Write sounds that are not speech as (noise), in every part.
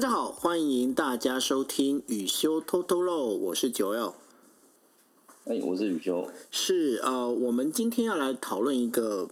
大家好，欢迎大家收听雨修偷偷漏，我是九 L。哎，我是雨修。是呃，我们今天要来讨论一个，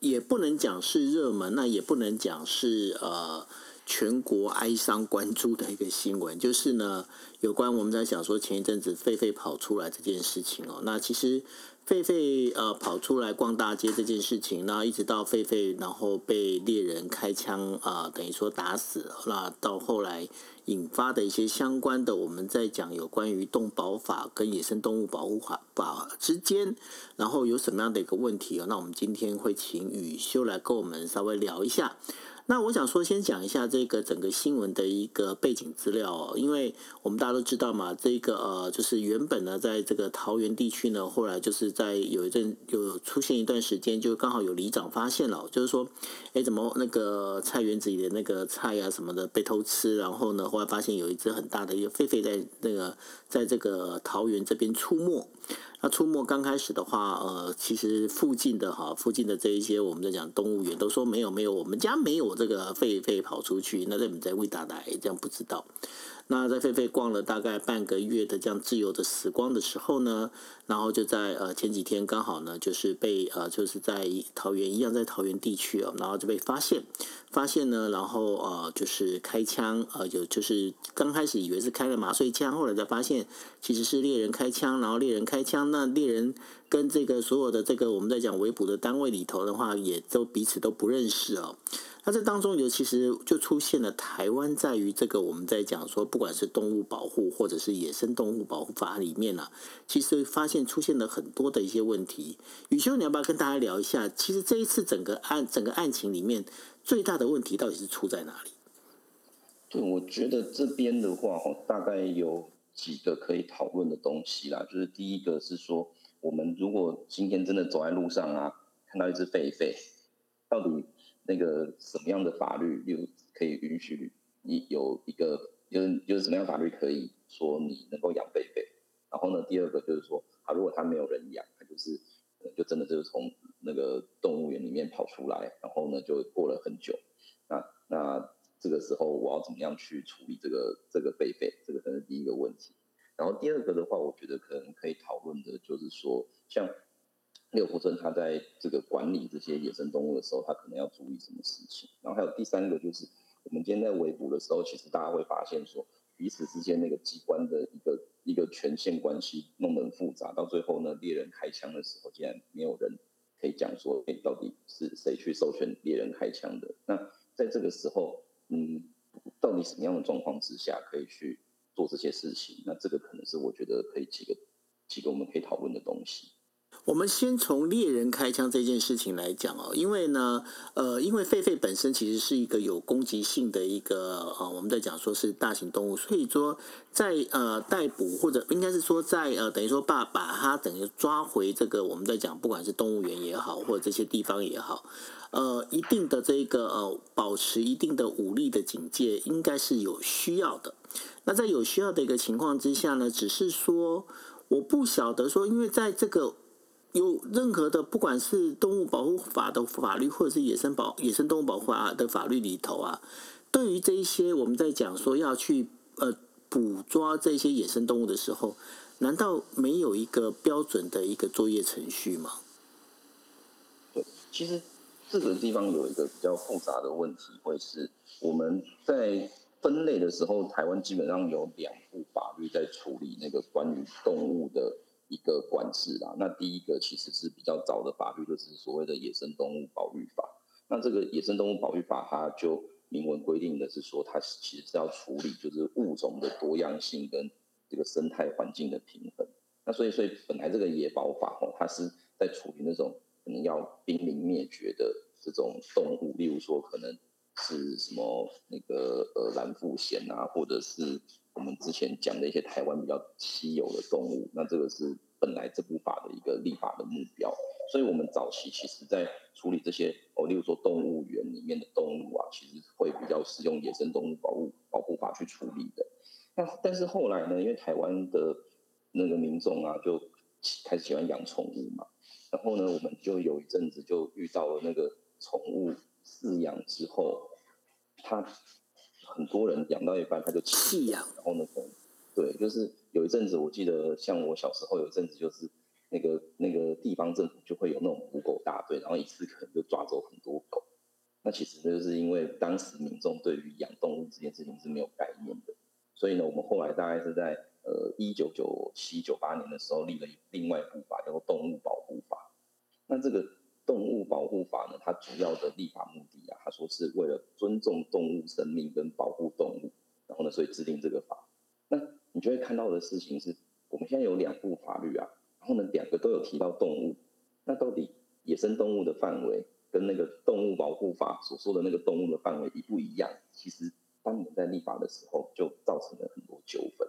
也不能讲是热门，那也不能讲是呃。全国哀伤关注的一个新闻，就是呢，有关我们在想说前一阵子狒狒跑出来这件事情哦。那其实狒狒呃跑出来逛大街这件事情，那一直到狒狒然后被猎人开枪啊、等于说打死。那到后来引发的一些相关的，我们在讲有关于动保法跟野生动物保护法法之间，然后有什么样的一个问题哦？那我们今天会请宇修来跟我们稍微聊一下。那我想说，先讲一下这个整个新闻的一个背景资料哦，因为我们大家都知道嘛，这个呃，就是原本呢，在这个桃园地区呢，后来就是在有一阵有出现一段时间，就刚好有里长发现了，就是说，哎，怎么那个菜园子里的那个菜啊什么的被偷吃，然后呢，后来发现有一只很大的一个狒狒在那个在这个桃园这边出没。那出没刚开始的话，呃，其实附近的哈，附近的这一些我们在讲动物园都说没有没有，我们家没有这个狒狒跑出去，那在你在喂大奶这样不知道。那在狒狒逛了大概半个月的这样自由的时光的时候呢，然后就在呃前几天刚好呢，就是被呃就是在桃园一样在桃园地区啊，然后就被发现，发现呢，然后呃就是开枪，呃有就是刚开始以为是开了麻醉枪，后来才发现其实是猎人开枪，然后猎人开枪，那猎人跟这个所有的这个我们在讲围捕的单位里头的话，也都彼此都不认识哦。那这当中，尤其实就出现了台湾在于这个我们在讲说，不管是动物保护或者是野生动物保护法里面呢、啊，其实发现出现了很多的一些问题。宇修，你要不要跟大家聊一下？其实这一次整个案整个案情里面最大的问题到底是出在哪里？对，我觉得这边的话，大概有几个可以讨论的东西啦。就是第一个是说，我们如果今天真的走在路上啊，看到一只狒狒，到底？那个什么样的法律又可以允许你有一个有有什么样法律可以说你能够养贝贝？然后呢，第二个就是说，啊，如果他没有人养，他就是就真的就是从那个动物园里面跑出来，然后呢就过了很久，那那这个时候我要怎么样去处理这个这个贝贝？这个可能是第一个问题。然后第二个的话，我觉得可能可以讨论的就是说，像。六福村他在这个管理这些野生动物的时候，他可能要注意什么事情？然后还有第三个就是，我们今天在围捕的时候，其实大家会发现说，彼此之间那个机关的一个一个权限关系弄得很复杂，到最后呢，猎人开枪的时候，竟然没有人可以讲说，哎，到底是谁去授权猎人开枪的？那在这个时候，嗯，到底什么样的状况之下可以去做这些事情？那这个可能是我觉得可以几个几个我们可以讨论的东西。我们先从猎人开枪这件事情来讲哦，因为呢，呃，因为狒狒本身其实是一个有攻击性的一个呃，我们在讲说是大型动物，所以说在呃逮捕或者应该是说在呃等于说把把它等于抓回这个我们在讲不管是动物园也好或者这些地方也好，呃，一定的这个呃保持一定的武力的警戒应该是有需要的。那在有需要的一个情况之下呢，只是说我不晓得说，因为在这个。有任何的，不管是动物保护法的法律，或者是野生保野生动物保护法的法律里头啊，对于这一些我们在讲说要去呃捕捉这些野生动物的时候，难道没有一个标准的一个作业程序吗？对，其实这个地方有一个比较复杂的问题，会是我们在分类的时候，台湾基本上有两部法律在处理那个关于动物的。一个管制啦，那第一个其实是比较早的法律，就是所谓的野生动物保育法。那这个野生动物保育法，它就明文规定的是说，它其实是要处理就是物种的多样性跟这个生态环境的平衡。那所以，所以本来这个野保法哦，它是在处理那种可能要濒临灭绝的这种动物，例如说可能是什么那个呃蓝腹鷴啊，或者是。我们之前讲的一些台湾比较稀有的动物，那这个是本来这部法的一个立法的目标，所以我们早期其实在处理这些哦，例如说动物园里面的动物啊，其实会比较使用野生动物保护保护法去处理的。那但是后来呢，因为台湾的那个民众啊，就开始喜欢养宠物嘛，然后呢，我们就有一阵子就遇到了那个宠物饲养之后，它。很多人养到一半他就弃养，然后呢，对，就是有一阵子我记得，像我小时候有一阵子就是那个那个地方政府就会有那种捕狗大队，然后一次可能就抓走很多狗。那其实就是因为当时民众对于养动物这件事情是没有概念的，所以呢，我们后来大概是在呃一九九七九八年的时候立了另外一部法，叫做《动物保护法》。那这个动物保护法呢，它主要的立法目的啊，它说是为了尊重动物生命跟保护动物，然后呢，所以制定这个法。那你就会看到的事情是，我们现在有两部法律啊，然后呢，两个都有提到动物，那到底野生动物的范围？跟那个动物保护法所说的那个动物的范围一不一样？其实当年在立法的时候，就造成了很多纠纷。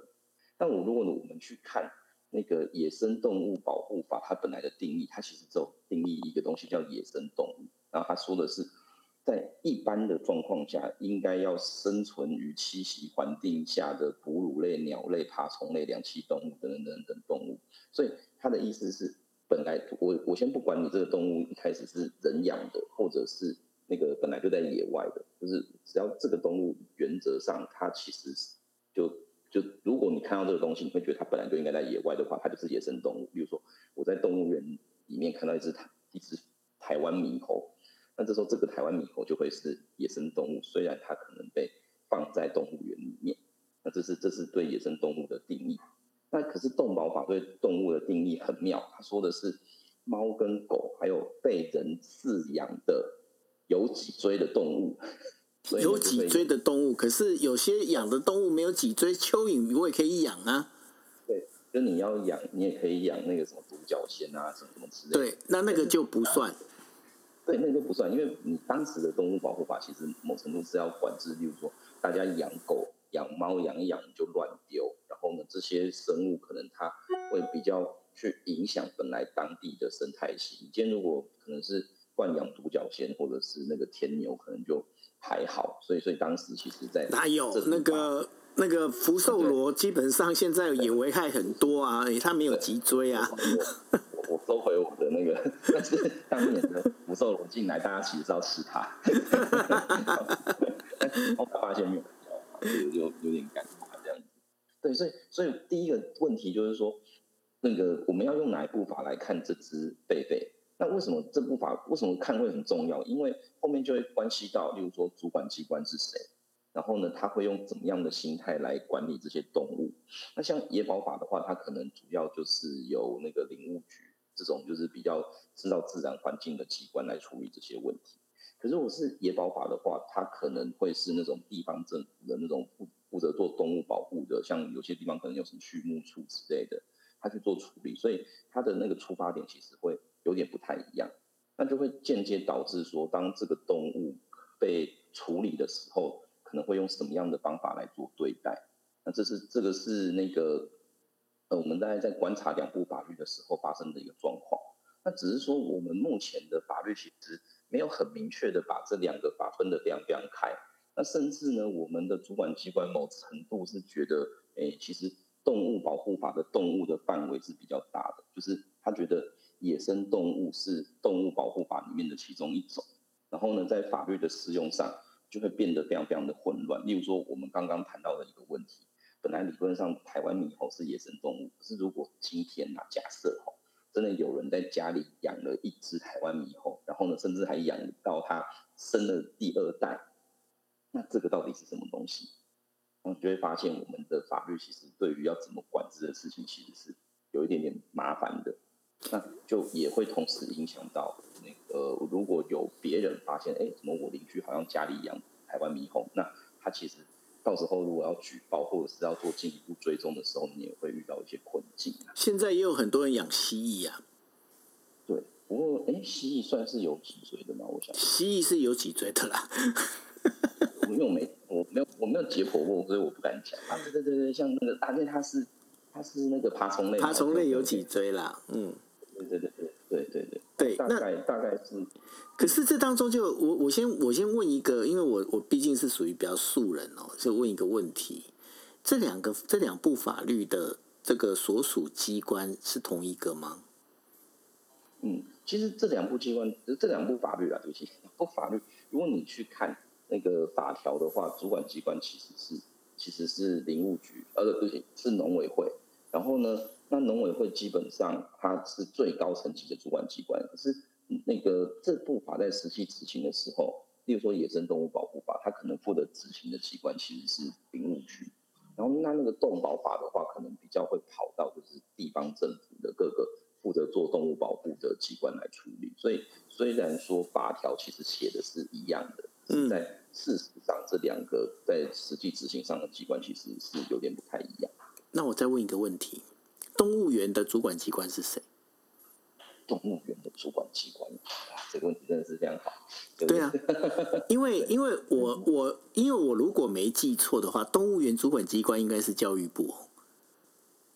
但我如果，我们去看那个野生动物保护法，它本来的定义，它其实只有定义一个东西叫野生动物。然后他说的是，在一般的状况下，应该要生存于栖息环境下的哺乳类、鸟类、爬虫类、两栖动物等等等等动物。所以他的意思是。本来我我先不管你这个动物一开始是人养的，或者是那个本来就在野外的，就是只要这个动物原则上它其实就就如果你看到这个东西，你会觉得它本来就应该在野外的话，它就是野生动物。比如说我在动物园里面看到一只台一只台湾猕猴，那这时候这个台湾猕猴就会是野生动物，虽然它可能被放在动物园里面，那这是这是对野生动物的定义。那可是动保法对动物的定义很妙，他说的是猫跟狗，还有被人饲养的有脊椎的动物。有脊椎的动物，可是有些养的动物没有脊椎，蚯蚓我也可以养啊。对，就你要养，你也可以养那个什么独角仙啊，什么什么之类的。对，那那个就不算。对，那个就不算，因为你当时的动物保护法其实某程度是要管制，例如说大家养狗、养猫养一养就乱丢。然后呢，这些生物可能它会比较去影响本来当地的生态系。今天如果可能是惯养独角仙或者是那个天牛，可能就还好。所以，所以当时其实在哪有那个那个福寿螺，基本上现在也危害很多啊，它没有脊椎啊。我我收回我的那个，(laughs) 但是当年的福寿螺进来，大家其实是要吃它。(laughs) 后来发现没有，就有有点尴尬这样子。对，所以所以第一个问题就是说，那个我们要用哪一部法来看这只狒狒？那为什么这部法为什么看会很重要？因为后面就会关系到，例如说主管机关是谁，然后呢，他会用怎么样的心态来管理这些动物？那像野保法的话，它可能主要就是由那个林务局这种就是比较知道自然环境的机关来处理这些问题。可是我是野保法的话，它可能会是那种地方政府的那种负负责做动物保护的，像有些地方可能有什么畜牧处之类的，他去做处理，所以它的那个出发点其实会有点不太一样，那就会间接导致说，当这个动物被处理的时候，可能会用什么样的方法来做对待？那这是这个是那个呃，我们大概在观察两部法律的时候发生的一个状况。那只是说，我们目前的法律其实没有很明确的把这两个法分得非常非常开。那甚至呢，我们的主管机关某程度是觉得，诶，其实动物保护法的动物的范围是比较大的，就是他觉得野生动物是动物保护法里面的其中一种，然后呢，在法律的适用上就会变得非常非常的混乱。例如说，我们刚刚谈到的一个问题，本来理论上台湾猕猴是野生动物，可是如果今天啊，假设哈，真的有人在家里养了一只台湾猕猴，然后呢，甚至还养到它生了第二代。那这个到底是什么东西？然后就会发现，我们的法律其实对于要怎么管制的事情，其实是有一点点麻烦的。那就也会同时影响到那个，如果有别人发现，哎，怎么我邻居好像家里养台湾猕猴，那他其实到时候如果要举报或者是要做进一步追踪的时候，你也会遇到一些困境。现在也有很多人养蜥蜴啊。对，不过哎，蜥蜴算是有脊椎的吗？我想蜥蜴是有脊椎的啦。(laughs) 因为我没我没有我没有解剖过，所以我不敢讲啊。对对对对，像那个大概它是它是那个爬虫类，爬虫类有脊椎啦，嗯，对对对对对对对，大概大概是。可是这当中就我我先我先问一个，因为我我毕竟是属于比较素人哦，就问一个问题：这两个这两部法律的这个所属机关是同一个吗？嗯，其实这两部机关，这两部法律啊，对不起，(laughs) 不法律。如果你去看那个法条的话，主管机关其实是其实是林务局，呃，不起，是农委会。然后呢，那农委会基本上它是最高层级的主管机关，可是那个这部法在实际执行的时候，例如说野生动物保护法，它可能负责执行的机关其实是林务局。然后那那个动保法的话，可能比较会跑到就是地方政府的各个负责做动物保护的机关来处理。所以虽然说法条其实写的是一样的，嗯，在事实上这两个在实际执行上的机关其实是有点不太一样。那我再问一个问题：动物园的主管机关是谁？动物园的主管机关，这个问题真的是非常好。对啊，因为 (laughs) 因为我我因为我如果没记错的话，动物园主管机关应该是教育部。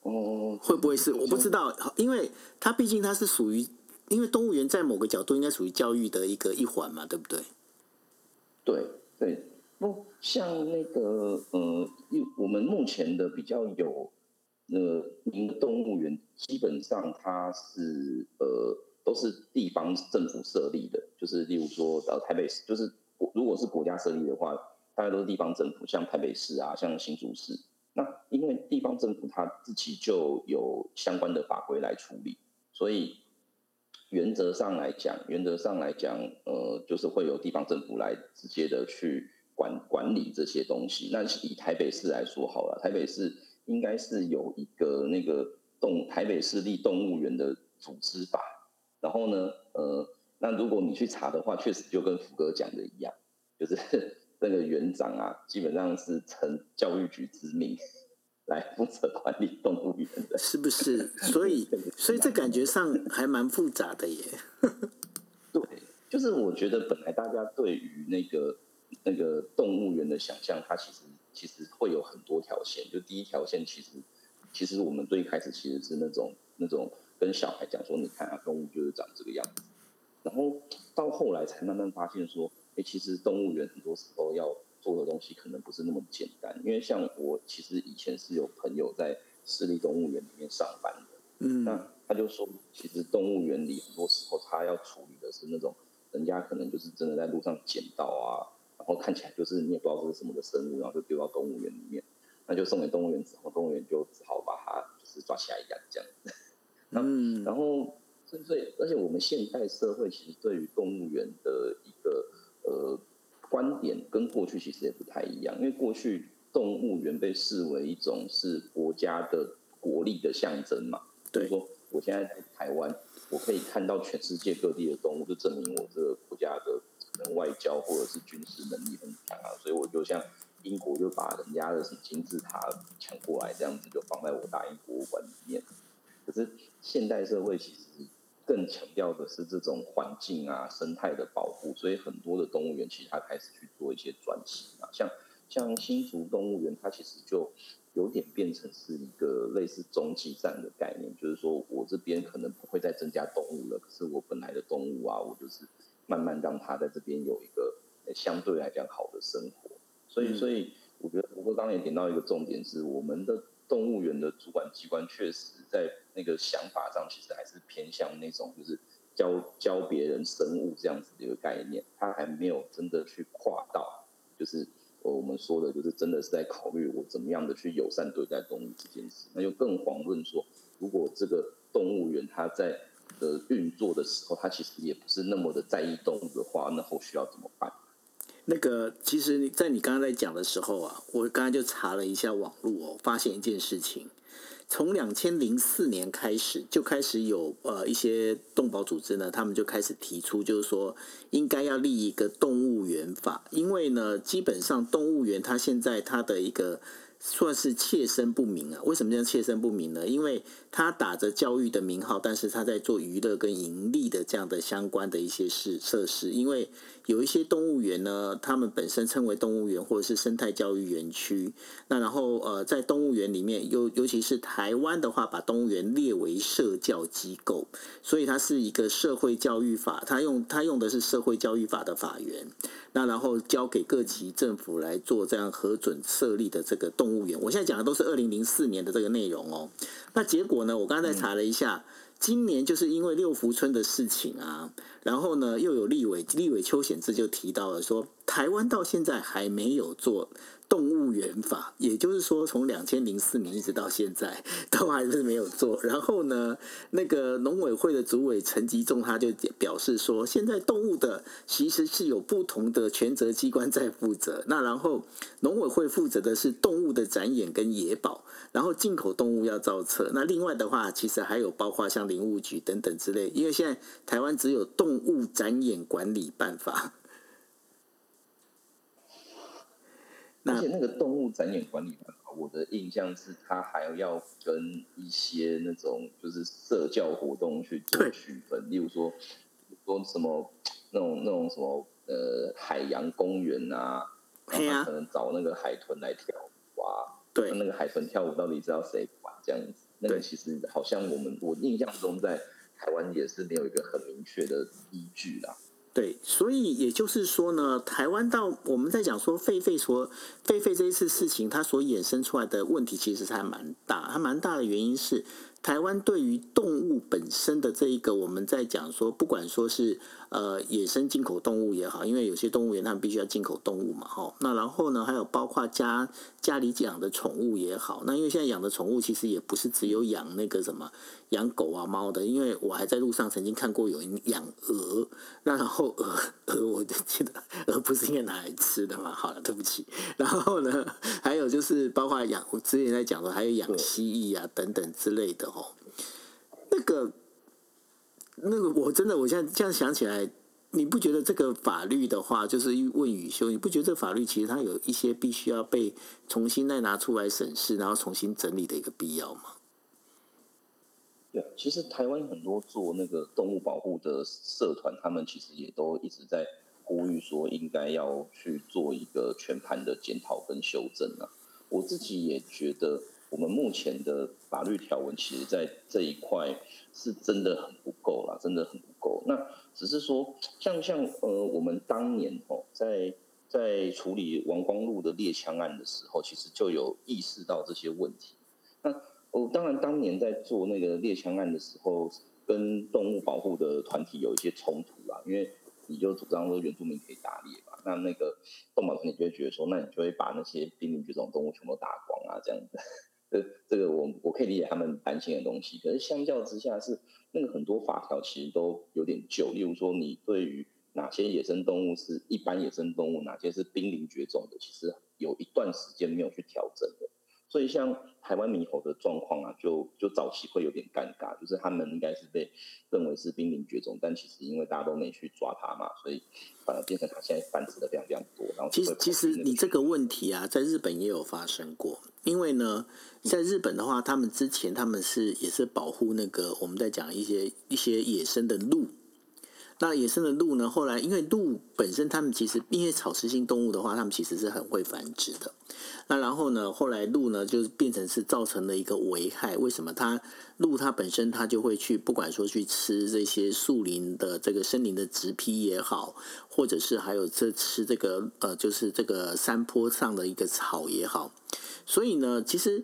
哦，会不会是？我不知道，因为它毕竟它是属于，因为动物园在某个角度应该属于教育的一个一环嘛，对不对？对对。不像那个呃，我们目前的比较有呃，民动物园基本上它是呃都是地方政府设立的，就是例如说呃台北市，就是如果是国家设立的话，大概都是地方政府，像台北市啊，像新竹市。那因为地方政府它自己就有相关的法规来处理，所以原则上来讲，原则上来讲，呃，就是会有地方政府来直接的去。管管理这些东西，那以台北市来说好了，台北市应该是有一个那个动台北市立动物园的组织法，然后呢，呃，那如果你去查的话，确实就跟福哥讲的一样，就是 (laughs) 那个园长啊，基本上是承教育局之命来负责管理动物园的，是不是？所以，(laughs) 所以这感觉上还蛮复杂的耶。(laughs) 对，就是我觉得本来大家对于那个。那个动物园的想象，它其实其实会有很多条线。就第一条线，其实其实我们最开始其实是那种那种跟小孩讲说，你看啊，动物就是长这个样子。然后到后来才慢慢发现说，哎，其实动物园很多时候要做的东西可能不是那么简单。因为像我其实以前是有朋友在市立动物园里面上班的，嗯，那他就说，其实动物园里很多时候他要处理的是那种人家可能就是真的在路上捡到啊。然后看起来就是你也不知道这是什么的生物，然后就丢到动物园里面，那就送给动物园之后，动物园就只好把它就是抓起来养这样 (laughs) 子。嗯，然后所以而且我们现代社会其实对于动物园的一个呃观点跟过去其实也不太一样，因为过去动物园被视为一种是国家的国力的象征嘛。对，说我现在在台湾，我可以看到全世界各地的动物，就证明我这个国家的。能外交或者是军事能力很强啊，所以我就像英国就把人家的什么金字塔抢过来，这样子就放在我大英博物馆里面。可是现代社会其实更强调的是这种环境啊、生态的保护，所以很多的动物园其实它开始去做一些转型啊，像像新竹动物园，它其实就有点变成是一个类似中继站的概念，就是说我这边可能不会再增加动物了，可是我本来的动物啊，我就是。慢慢让他在这边有一个相对来讲好的生活，所以，所以我觉得不过刚刚也点到一个重点是，我们的动物园的主管机关确实在那个想法上，其实还是偏向那种就是教教别人生物这样子的一个概念，他还没有真的去跨到，就是我们说的，就是真的是在考虑我怎么样的去友善对待动物这件事，那就更遑论说，如果这个动物园它在。的运作的时候，他其实也不是那么的在意动物的话，那后续要怎么办？那个，其实你，在你刚刚在讲的时候啊，我刚刚就查了一下网络哦，发现一件事情，从两千零四年开始就开始有呃一些动保组织呢，他们就开始提出，就是说应该要立一个动物园法，因为呢，基本上动物园它现在它的一个。算是切身不明啊？为什么叫切身不明呢？因为他打着教育的名号，但是他在做娱乐跟盈利的这样的相关的一些事设施。因为有一些动物园呢，他们本身称为动物园或者是生态教育园区。那然后呃，在动物园里面，尤尤其是台湾的话，把动物园列为社教机构，所以它是一个社会教育法，它用它用的是社会教育法的法源。那然后交给各级政府来做这样核准设立的这个动物园，我现在讲的都是二零零四年的这个内容哦。那结果呢？我刚才查了一下，今年就是因为六福村的事情啊，然后呢，又有立委立委邱显志就提到了说，台湾到现在还没有做。动物园法，也就是说，从两千零四年一直到现在，都还是没有做。然后呢，那个农委会的主委陈吉仲他就表示说，现在动物的其实是有不同的权责机关在负责。那然后农委会负责的是动物的展演跟野保，然后进口动物要造册。那另外的话，其实还有包括像林务局等等之类。因为现在台湾只有动物展演管理办法。(laughs) 而且那个动物展演管理办法，我的印象是，它还要跟一些那种就是社交活动去做区分，例如说，说什么那种那种什么呃海洋公园啊，可能找那个海豚来跳舞啊，对，那个海豚跳舞到底知道谁管这样子？那个其实好像我们我印象中在台湾也是没有一个很明确的依据啦。对，所以也就是说呢，台湾到我们在讲说狒狒说狒狒这一次事情，它所衍生出来的问题其实还蛮大，它蛮大的原因是。台湾对于动物本身的这一个，我们在讲说，不管说是呃野生进口动物也好，因为有些动物园他们必须要进口动物嘛，哈。那然后呢，还有包括家家里养的宠物也好，那因为现在养的宠物其实也不是只有养那个什么养狗啊猫的，因为我还在路上曾经看过有人养鹅，那然后鹅鹅我就记得鹅不是应该拿来吃的嘛？好了，对不起。然后呢，还有就是包括养我之前在讲的，还有养蜥蜴啊等等之类的。哦，那个，那个，我真的，我现在这样想起来，你不觉得这个法律的话，就是问宇修，你不觉得这个法律其实它有一些必须要被重新再拿出来审视，然后重新整理的一个必要吗？对，其实台湾很多做那个动物保护的社团，他们其实也都一直在呼吁说，应该要去做一个全盘的检讨跟修正啊。我自己也觉得。我们目前的法律条文，其实，在这一块是真的很不够啦，真的很不够。那只是说，像像呃，我们当年哦，在在处理王光禄的猎枪案的时候，其实就有意识到这些问题。那哦，当然当年在做那个猎枪案的时候，跟动物保护的团体有一些冲突啦，因为你就主张说原住民可以打猎嘛，那那个动保团体就会觉得说，那你就会把那些濒临绝种动物全部打光啊，这样子。这这个我我可以理解他们担心的东西，可是相较之下是那个很多法条其实都有点旧，例如说你对于哪些野生动物是一般野生动物，哪些是濒临绝种的，其实有一段时间没有去调整的。所以像台湾猕猴的状况啊，就就早期会有点尴尬，就是他们应该是被认为是濒临绝种，但其实因为大家都没去抓它嘛，所以反而变成它现在繁殖的非常非常多。然后其实其实你这个问题啊，在日本也有发生过，因为呢，在日本的话，他们之前他们是也是保护那个我们在讲一些一些野生的鹿。那野生的鹿呢，后来因为鹿本身他们其实因为草食性动物的话，他们其实是很会繁殖的。那然后呢，后来鹿呢就是变成是造成了一个危害。为什么？它鹿它本身它就会去，不管说去吃这些树林的这个森林的植皮也好，或者是还有这吃这个呃，就是这个山坡上的一个草也好。所以呢，其实。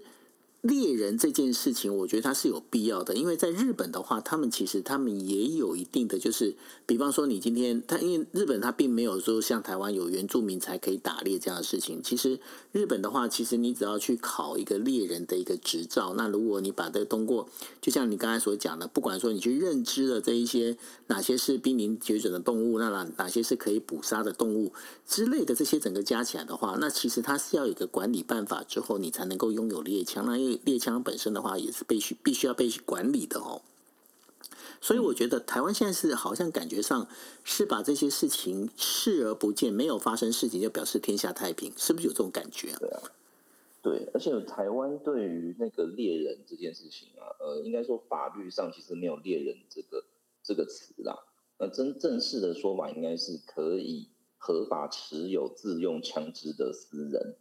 猎人这件事情，我觉得它是有必要的，因为在日本的话，他们其实他们也有一定的，就是比方说你今天他，因为日本他并没有说像台湾有原住民才可以打猎这样的事情。其实日本的话，其实你只要去考一个猎人的一个执照，那如果你把这个通过，就像你刚才所讲的，不管说你去认知了这一些哪些是濒临绝种的动物，那哪哪些是可以捕杀的动物之类的这些整个加起来的话，那其实它是要有一个管理办法之后，你才能够拥有猎枪。那因为猎枪本身的话，也是必须必须要被管理的哦。所以我觉得台湾现在是好像感觉上是把这些事情视而不见，没有发生事情就表示天下太平，是不是有这种感觉啊？对啊，对，而且台湾对于那个猎人这件事情啊，呃，应该说法律上其实没有猎人这个这个词啦。那真正式的说法应该是可以合法持有自用枪支的私人。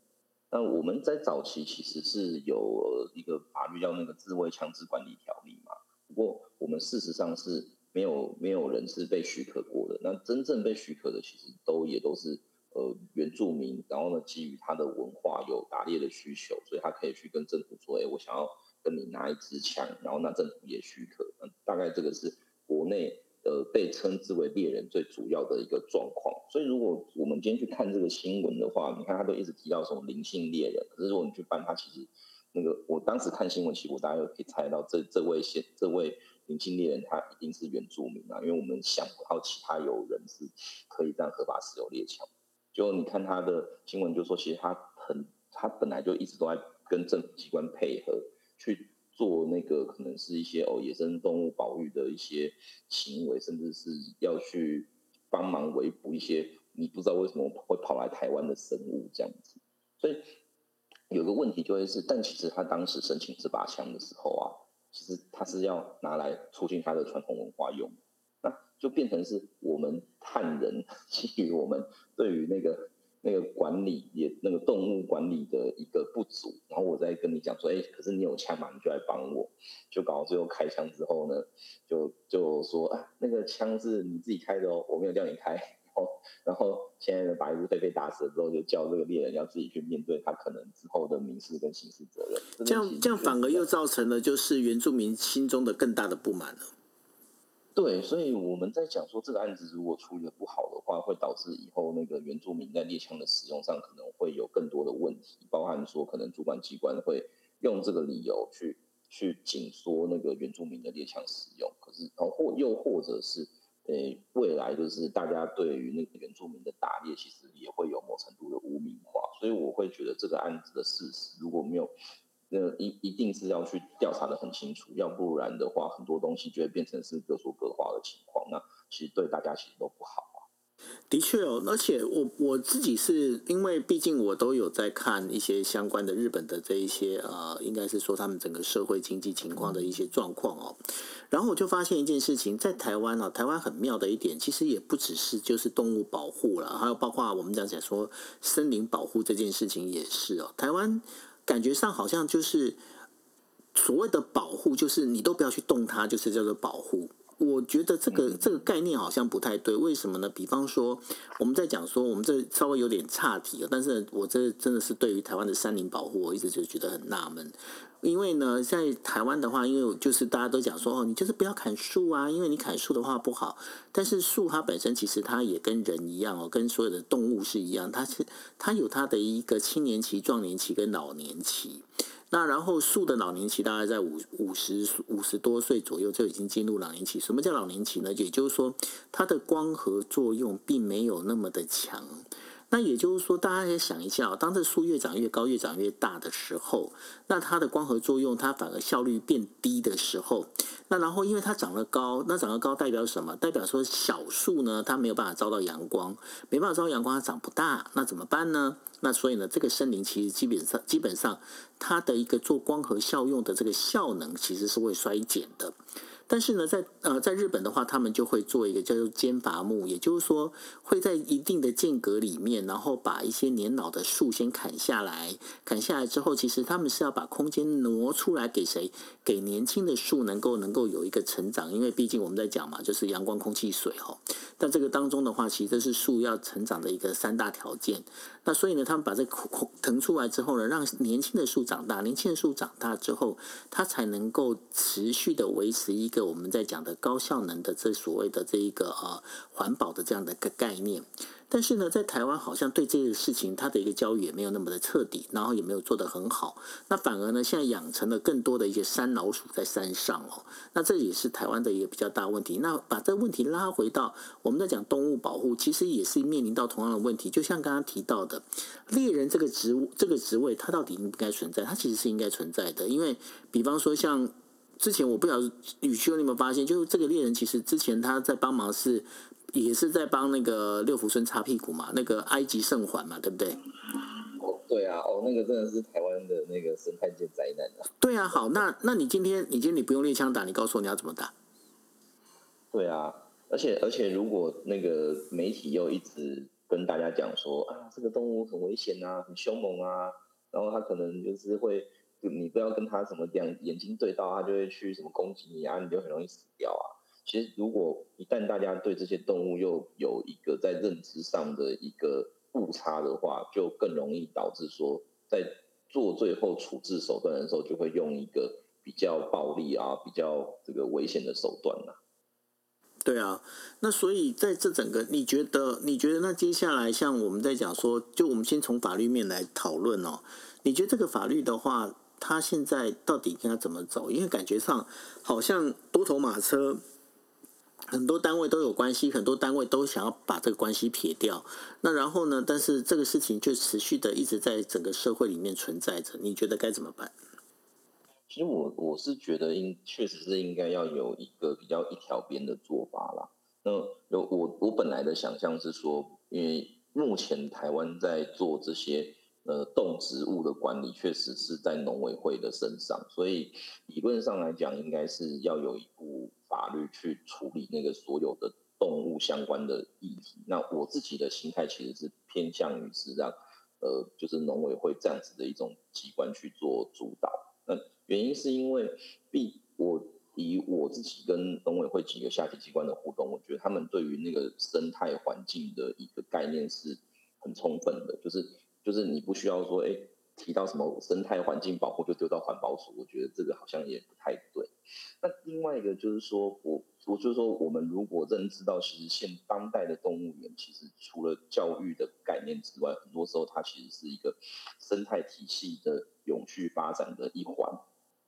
那我们在早期其实是有一个法律叫那个自卫枪支管理条例嘛，不过我们事实上是没有没有人是被许可过的。那真正被许可的其实都也都是呃原住民，然后呢基于他的文化有打猎的需求，所以他可以去跟政府说，哎，我想要跟你拿一支枪，然后那政府也许可。那大概这个是国内呃被称之为猎人最主要的一个状况。所以如果我们今天去看这个新闻的话，你看他都一直提到什么灵性猎人，可是如果你去翻他，其实那个我当时看新闻，其实我大家就可以猜到这这位先这位灵性猎人他一定是原住民啊，因为我们想不到其他有人是可以这样合法使用猎枪。就你看他的新闻，就说其实他很他本来就一直都在跟政府机关配合去。做那个可能是一些哦野生动物保育的一些行为，甚至是要去帮忙围捕一些你不知道为什么会跑来台湾的生物这样子。所以有个问题就会是，但其实他当时申请这把枪的时候啊，其实他是要拿来促进他的传统文化用，那就变成是我们汉人 (laughs) 基于我们对于那个。那个管理也那个动物管理的一个不足，然后我再跟你讲说，哎，可是你有枪嘛，你就来帮我，就搞到最后开枪之后呢，就就说啊，那个枪是你自己开的哦，我没有叫你开，(laughs) 然后然后现在呢，把一只狒狒打死了之后，就叫这个猎人要自己去面对他可能之后的民事跟刑事责任，这样这样反而又造成了就是原住民心中的更大的不满了。对，所以我们在讲说这个案子如果处理的不好的话，会导致以后那个原住民在猎枪的使用上可能会有更多的问题，包含说可能主管机关会用这个理由去去紧缩那个原住民的猎枪使用，可是然后或又或者是诶未来就是大家对于那个原住民的打猎其实也会有某程度的污名化，所以我会觉得这个案子的事实如果没有。那一一定是要去调查得很清楚，要不然的话，很多东西就会变成是各说各话的情况。那其实对大家其实都不好啊。的确哦，而且我我自己是因为毕竟我都有在看一些相关的日本的这一些呃，应该是说他们整个社会经济情况的一些状况哦。然后我就发现一件事情，在台湾啊，台湾很妙的一点，其实也不只是就是动物保护了，还有包括我们讲起来说森林保护这件事情也是哦，台湾。感觉上好像就是所谓的保护，就是你都不要去动它，就是叫做保护。我觉得这个这个概念好像不太对，为什么呢？比方说我们在讲说，我们这稍微有点岔题了，但是我这真的是对于台湾的山林保护，我一直就觉得很纳闷。因为呢，在台湾的话，因为就是大家都讲说哦，你就是不要砍树啊，因为你砍树的话不好。但是树它本身其实它也跟人一样哦，跟所有的动物是一样，它是它有它的一个青年期、壮年期跟老年期。那然后树的老年期大概在五五十五十多岁左右就已经进入老年期。什么叫老年期呢？也就是说，它的光合作用并没有那么的强。那也就是说，大家也想一下，当这树越长越高、越长越大的时候，那它的光合作用它反而效率变低的时候，那然后因为它长得高，那长得高代表什么？代表说小树呢，它没有办法照到阳光，没办法照到阳光，它长不大，那怎么办呢？那所以呢，这个森林其实基本上基本上它的一个做光合效用的这个效能其实是会衰减的。但是呢，在呃，在日本的话，他们就会做一个叫做间伐木，也就是说，会在一定的间隔里面，然后把一些年老的树先砍下来。砍下来之后，其实他们是要把空间挪出来给谁？给年轻的树能够能够有一个成长。因为毕竟我们在讲嘛，就是阳光、空气、水哦。但这个当中的话，其实这是树要成长的一个三大条件。那所以呢，他们把这空腾出来之后呢，让年轻的树长大。年轻的树长大之后，它才能够持续的维持一个。我们在讲的高效能的这所谓的这一个呃环保的这样的一个概念，但是呢，在台湾好像对这个事情它的一个教育也没有那么的彻底，然后也没有做得很好。那反而呢，现在养成了更多的一些山老鼠在山上哦。那这也是台湾的一个比较大问题。那把这个问题拉回到我们在讲动物保护，其实也是面临到同样的问题。就像刚刚提到的猎人这个职务，这个职位，它到底应该存在？它其实是应该存在的，因为比方说像。之前我不晓得宇修你有没有发现，就是这个猎人其实之前他在帮忙是，也是在帮那个六福村擦屁股嘛，那个埃及圣环嘛，对不对？哦，对啊，哦，那个真的是台湾的那个生态界灾难啊。对啊，好，那那你今天你今天你不用猎枪打，你告诉我你要怎么打？对啊，而且而且如果那个媒体又一直跟大家讲说啊，这个动物很危险啊，很凶猛啊，然后他可能就是会。你不要跟他什么这样眼睛对到，他就会去什么攻击你啊，你就很容易死掉啊。其实，如果一旦大家对这些动物又有一个在认知上的一个误差的话，就更容易导致说，在做最后处置手段的时候，就会用一个比较暴力啊、比较这个危险的手段、啊？对啊，那所以在这整个，你觉得？你觉得那接下来像我们在讲说，就我们先从法律面来讨论哦。你觉得这个法律的话，他现在到底应该怎么走？因为感觉上好像多头马车，很多单位都有关系，很多单位都想要把这个关系撇掉。那然后呢？但是这个事情就持续的一直在整个社会里面存在着。你觉得该怎么办？其实我我是觉得应确实是应该要有一个比较一条边的做法啦。那有我我本来的想象是说，因为目前台湾在做这些呃动植物的管理，确实是在农委会的身上，所以理论上来讲，应该是要有一部法律去处理那个所有的动物相关的议题。那我自己的心态其实是偏向于是让呃就是农委会这样子的一种机关去做主导。那原因是因为，毕我以我自己跟农委会几个下级机关的互动，我觉得他们对于那个生态环境的一个概念是很充分的，就是就是你不需要说，哎，提到什么生态环境保护就丢到环保署，我觉得这个好像也不太对。那另外一个就是说，我我就是说，我们如果认知到，其实现当代的动物园，其实除了教育的概念之外，很多时候它其实是一个生态体系的永续发展的一环。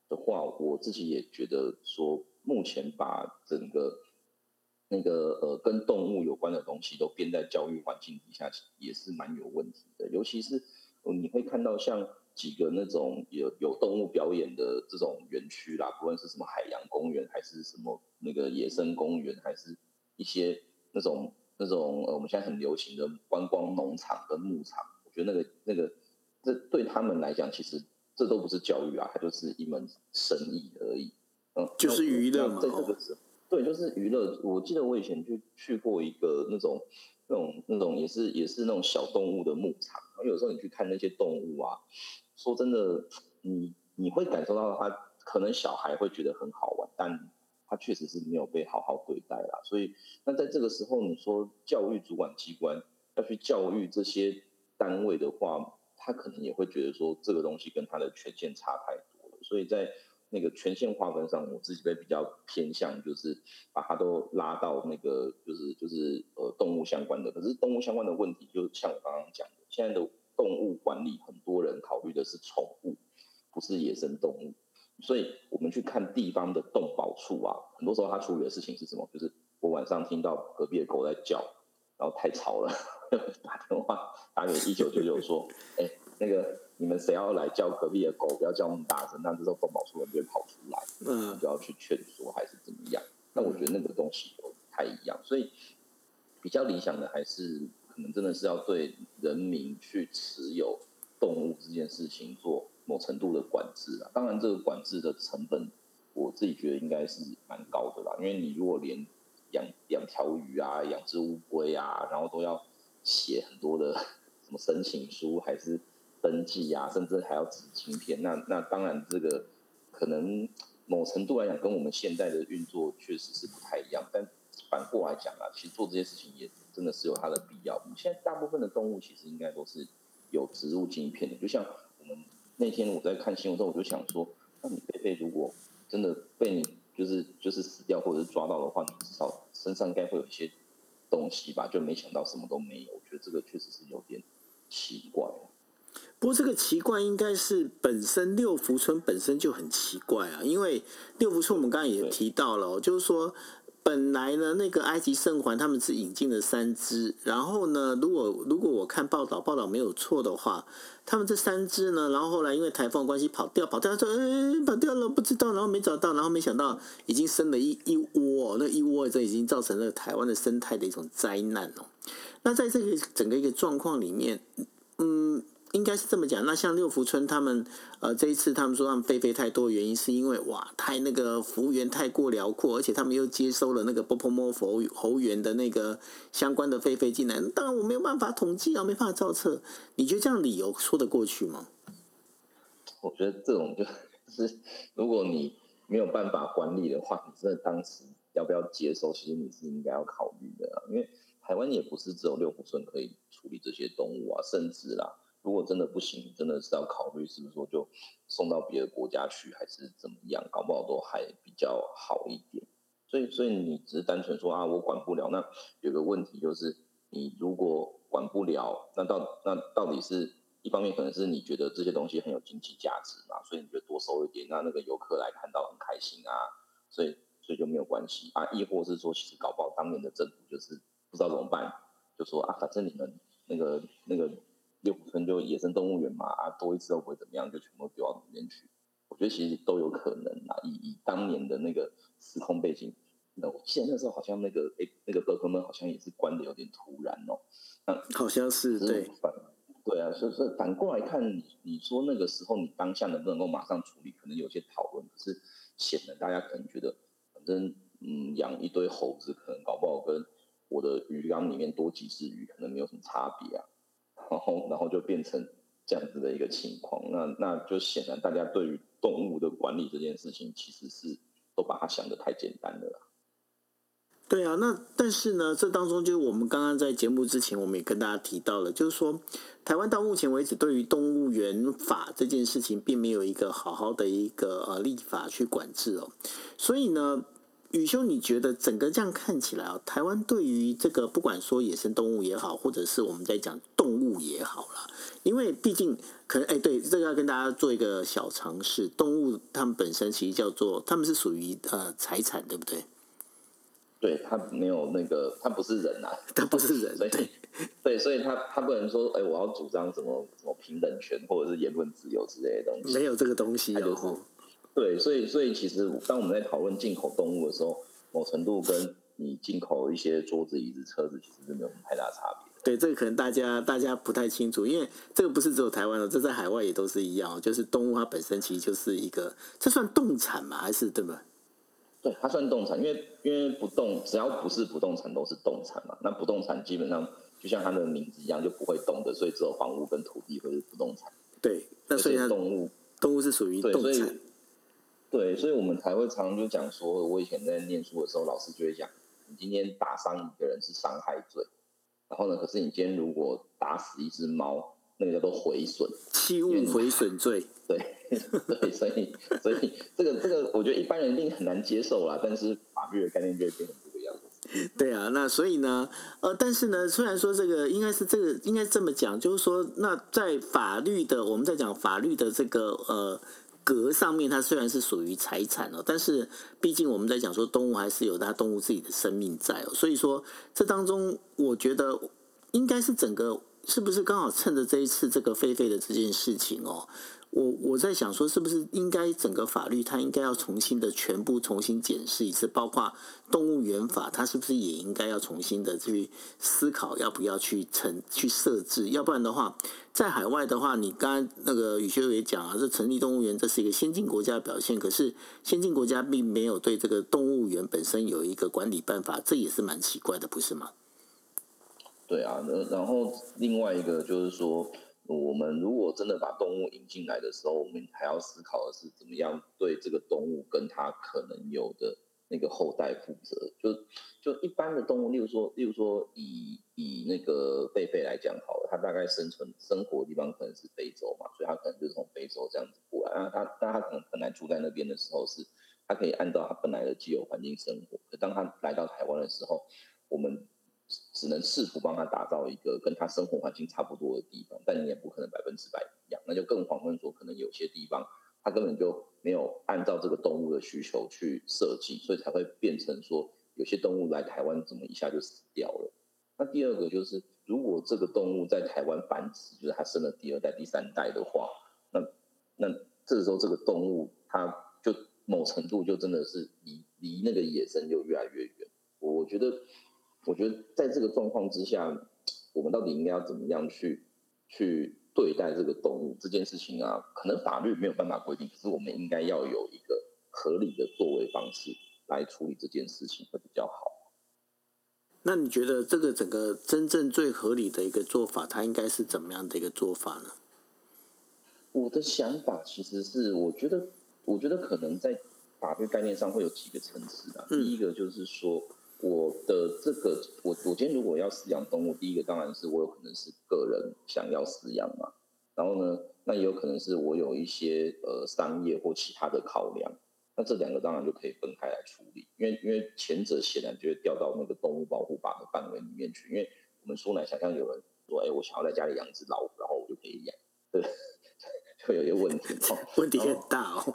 的话，我自己也觉得说，目前把整个那个呃跟动物有关的东西都编在教育环境底下，也是蛮有问题的。尤其是你会看到像几个那种有有动物表演的这种园区啦，不论是什么海洋公园，还是什么那个野生公园，还是一些那种那种呃我们现在很流行的观光农场跟牧场，我觉得那个那个这对他们来讲，其实。这都不是教育啊，它就是一门生意而已。嗯，就是娱乐嘛。在这个时候，对，就是娱乐。我记得我以前就去过一个那种、那种、那种，也是也是那种小动物的牧场。有时候你去看那些动物啊，说真的，你你会感受到它可能小孩会觉得很好玩，但它确实是没有被好好对待啦。所以，那在这个时候，你说教育主管机关要去教育这些单位的话。他可能也会觉得说，这个东西跟他的权限差太多了，所以在那个权限划分上，我自己会比较偏向，就是把它都拉到那个，就是就是呃动物相关的。可是动物相关的问题，就像我刚刚讲的，现在的动物管理，很多人考虑的是宠物，不是野生动物。所以我们去看地方的动保处啊，很多时候他处理的事情是什么？就是我晚上听到隔壁的狗在叫，然后太吵了。(laughs) 打电话打给一九九九说，哎、那个你们谁要来叫隔壁的狗，不要叫那么大声，那这时候动保处人就会跑出来，嗯，就要去劝说还是怎么样？那我觉得那个东西不太一样，所以比较理想的还是可能真的是要对人民去持有动物这件事情做某程度的管制啊。当然，这个管制的成本，我自己觉得应该是蛮高的啦，因为你如果连养养条鱼啊、养只乌龟啊，然后都要写很多的 (laughs) 什么申请书，还是登记啊，甚至还要纸晶片。那那当然，这个可能某程度来讲，跟我们现在的运作确实是不太一样。但反过来讲啊，其实做这些事情也真的是有它的必要。我们现在大部分的动物其实应该都是有植入晶片的。就像我们那天我在看新闻时候，我就想说，那你贝贝如果真的被你就是就是死掉或者是抓到的话，你至少身上应该会有一些。东西吧，就没想到什么都没有。我觉得这个确实是有点奇怪。不过这个奇怪应该是本身六福村本身就很奇怪啊，因为六福村我们刚才也提到了，就是说。本来呢，那个埃及圣环他们是引进了三只，然后呢，如果如果我看报道报道没有错的话，他们这三只呢，然后后来因为台风关系跑掉跑掉，说哎跑掉了不知道，然后没找到，然后没想到已经生了一一窝，那一窝这已经造成了台湾的生态的一种灾难哦。那在这个整个一个状况里面，嗯。应该是这么讲。那像六福村他们，呃，这一次他们说他们狒狒太多的，原因是因为哇，太那个服务员太过辽阔，而且他们又接收了那个波波摩佛猴园的那个相关的飞飞进来。当然我没有办法统计啊，没办法造册。你觉得这样理由说得过去吗？我觉得这种就是，如果你没有办法管理的话，你真的当时要不要接收，其实你是应该要考虑的啊。因为台湾也不是只有六福村可以处理这些动物啊，甚至啦。如果真的不行，真的是要考虑是不是说就送到别的国家去，还是怎么样？搞不好都还比较好一点。所以，所以你只是单纯说啊，我管不了。那有个问题就是，你如果管不了，那到那到底是一方面可能是你觉得这些东西很有经济价值嘛，所以你就多收一点，那那个游客来看到很开心啊，所以所以就没有关系啊。亦或是说，其实搞不好当年的政府就是不知道怎么办，就说啊，反正你们那个那个六福村就野生动物园嘛，啊，多一次都不会怎么样，就全部丢到里面去。我觉得其实都有可能啊，以以当年的那个时空背景。那我记得那时候好像那个诶，那个哥哥们好像也是关的有点突然哦。那好像是对反，对啊，所以所以反过来看，你你说那个时候你当下能不能够马上处理，可能有些讨论，可是显得大家可能觉得，反正嗯养一堆猴子，可能搞不好跟我的鱼缸里面多几只鱼，可能没有什么差别啊。然后然后就变成这样子的一个情况，那那就显然大家对于动物的管理这件事情，其实是都把它想得太简单了。对啊，那但是呢，这当中就是我们刚刚在节目之前，我们也跟大家提到了，就是说，台湾到目前为止对于动物园法这件事情，并没有一个好好的一个呃立法去管制哦。所以呢，宇修，你觉得整个这样看起来啊，台湾对于这个不管说野生动物也好，或者是我们在讲动物物也好了，因为毕竟可能哎，对，这个要跟大家做一个小尝试，动物它们本身其实叫做，它们是属于呃财产，对不对？对，它没有那个，它不是人啊，它不是人，(laughs) 对，对，所以它它不能说，哎，我要主张什么什么平等权或者是言论自由之类的东西，没有这个东西，就是对，所以所以其实当我们在讨论进口动物的时候，某程度跟你进口一些桌子、椅子、车子，其实是没有什么太大差别。对，这个可能大家大家不太清楚，因为这个不是只有台湾的，这在海外也都是一样，就是动物它本身其实就是一个，这算动产吗？还是对吗？对，它算动产，因为因为不动，只要不是不动产都是动产嘛。那不动产基本上就像它的名字一样，就不会动的，所以只有房屋跟土地会是不动产。对，那所以动物动物是属于动产。对，对，所以我们才会常常就讲说，我以前在念书的时候，老师就会讲，你今天打伤一个人是伤害罪，然后呢，可是你今天如果打死一只猫，那个叫做毁损，器物毁损罪。对。(laughs) 对，所以所以这个这个，我觉得一般人一定很难接受啦。但是法律的概念就会变成这个样子。对啊，那所以呢，呃，但是呢，虽然说这个应该是这个应该这么讲，就是说，那在法律的我们在讲法律的这个呃格上面，它虽然是属于财产哦，但是毕竟我们在讲说动物还是有它动物自己的生命在哦，所以说这当中，我觉得应该是整个是不是刚好趁着这一次这个菲菲的这件事情哦。我我在想说，是不是应该整个法律它应该要重新的全部重新检视一次，包括动物园法，它是不是也应该要重新的去思考要不要去成去设置？要不然的话，在海外的话，你刚刚那个宇修也讲啊，这成立动物园这是一个先进国家的表现，可是先进国家并没有对这个动物园本身有一个管理办法，这也是蛮奇怪的，不是吗？对啊，然后另外一个就是说。我们如果真的把动物引进来的时候，我们还要思考的是怎么样对这个动物跟它可能有的那个后代负责。就就一般的动物，例如说，例如说以以那个狒狒来讲好了，它大概生存生活的地方可能是非洲嘛，所以它可能就是从非洲这样子过来。那它那它可能本来住在那边的时候是，它可以按照它本来的既有环境生活。可当它来到台湾的时候，我们。只能试图帮他打造一个跟他生活环境差不多的地方，但你也不可能百分之百一样，那就更遑论说可能有些地方他根本就没有按照这个动物的需求去设计，所以才会变成说有些动物来台湾怎么一下就死掉了。那第二个就是，如果这个动物在台湾繁殖，就是它生了第二代、第三代的话，那那这时候这个动物它就某程度就真的是离离那个野生就越来越远。我觉得。我觉得在这个状况之下，我们到底应该要怎么样去去对待这个动物这件事情啊？可能法律没有办法规定，可是我们应该要有一个合理的作为方式来处理这件事情会比较好。那你觉得这个整个真正最合理的一个做法，它应该是怎么样的一个做法呢？我的想法其实是，我觉得，我觉得可能在法律概念上会有几个层次的。第一个就是说。我的这个，我我今天如果要饲养动物，第一个当然是我有可能是个人想要饲养嘛。然后呢，那也有可能是我有一些呃商业或其他的考量。那这两个当然就可以分开来处理，因为因为前者显然就会掉到那个动物保护法的范围里面去。因为我们说来想象有人说，哎，我想要在家里养只老虎，然后我就可以养，对，(laughs) 会有一些问题哦，(laughs) 问题很大哦。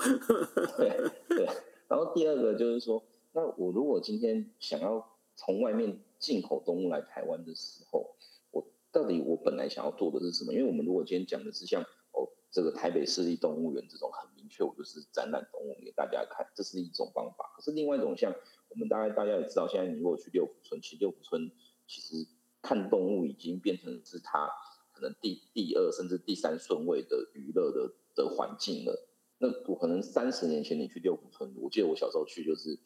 对对，然后第二个就是说，那我如果今天想要从外面进口动物来台湾的时候，我到底我本来想要做的是什么？因为我们如果今天讲的是像哦这个台北市立动物园这种很明确，我就是展览动物给大家看，这是一种方法。可是另外一种像我们大概大家也知道，现在你如果去六福村，其实六福村其实看动物已经变成是它可能第第二甚至第三顺位的娱乐的的环境了。那我可能三十年前你去六福村，我记得我小时候去就是。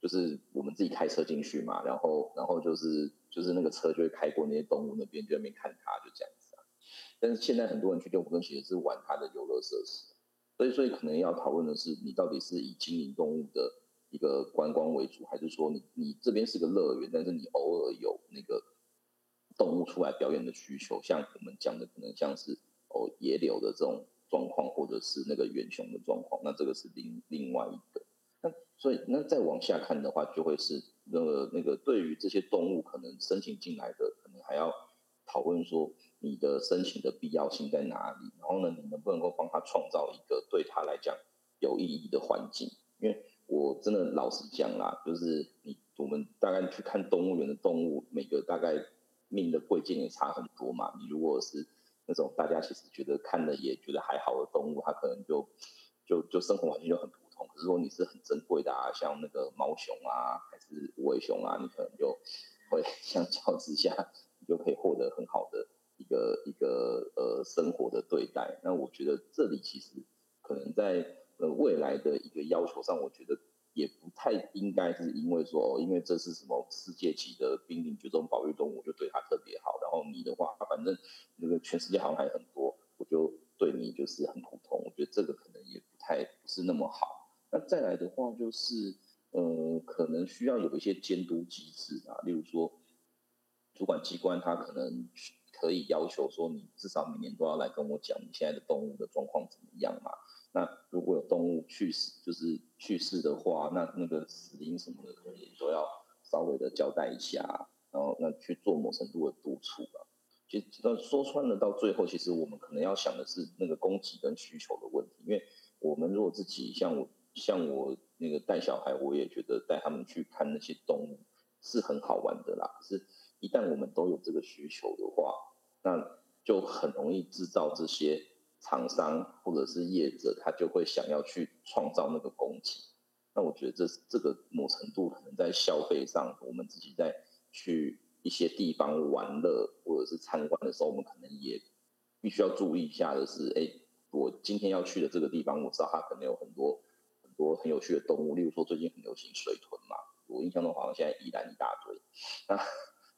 就是我们自己开车进去嘛，然后然后就是就是那个车就会开过那些动物那边，就那边看它，就这样子。但是现在很多人去六福村其实是玩它的游乐设施，所以所以可能要讨论的是，你到底是以经营动物的一个观光为主，还是说你你这边是个乐园，但是你偶尔有那个动物出来表演的需求，像我们讲的可能像是哦野柳的这种状况，或者是那个远熊的状况，那这个是另另外一个。那所以，那再往下看的话，就会是那个那个对于这些动物可能申请进来的，可能还要讨论说你的申请的必要性在哪里，然后呢，你能不能够帮他创造一个对他来讲有意义的环境？因为我真的老实讲啦，就是你我们大概去看动物园的动物，每个大概命的贵贱也差很多嘛。你如果是那种大家其实觉得看了也觉得还好的动物，它可能就就就生活环境就很。可是说你是很珍贵的啊，像那个毛熊啊，还是无尾熊啊，你可能就会相较之下，你就可以获得很好的一个一个呃生活的对待。那我觉得这里其实可能在呃未来的一个要求上，我觉得也不太应该是因为说，因为这是什么世界级的濒临绝种保育动物，就对它特别好。然后你的话，反正那个全世界好像还很多，我就对你就是很普通。我觉得这个可能也不太不是那么好。那再来的话，就是呃，可能需要有一些监督机制啊，例如说，主管机关他可能可以要求说，你至少每年都要来跟我讲你现在的动物的状况怎么样嘛。那如果有动物去世，就是去世的话，那那个死因什么的，可能也都要稍微的交代一下，然后那去做某程度的督促啊。其实那说穿了，到最后，其实我们可能要想的是那个供给跟需求的问题，因为我们如果自己像我。像我那个带小孩，我也觉得带他们去看那些动物是很好玩的啦。可是，一旦我们都有这个需求的话，那就很容易制造这些厂商或者是业者，他就会想要去创造那个供给。那我觉得这这个某程度可能在消费上，我们自己在去一些地方玩乐或者是参观的时候，我们可能也必须要注意一下的是，哎，我今天要去的这个地方，我知道它可能有很多。多很有趣的动物，例如说最近很流行水豚嘛，我印象中好像现在依然一大堆。那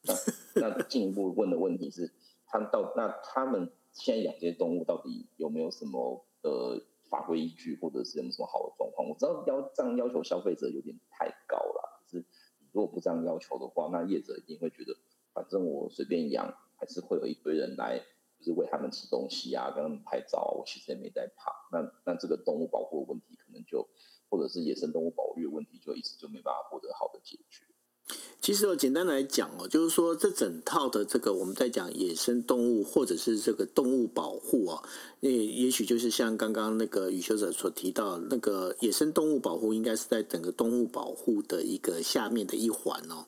那那进一步问的问题是，他们到那他们现在养这些动物到底有没有什么呃法规依据，或者是有没有什么好的状况？我知道要这样要求消费者有点太高了，可是如果不这样要求的话，那业者一定会觉得，反正我随便养，还是会有一堆人来。就是喂他们吃东西啊，跟他们拍照，我其实也没在怕。那那这个动物保护的问题，可能就或者是野生动物保育的问题，就一直就没办法获得好的解决。其实我简单来讲哦，就是说这整套的这个我们在讲野生动物或者是这个动物保护啊，那也许就是像刚刚那个宇修者所提到，那个野生动物保护应该是在整个动物保护的一个下面的一环哦。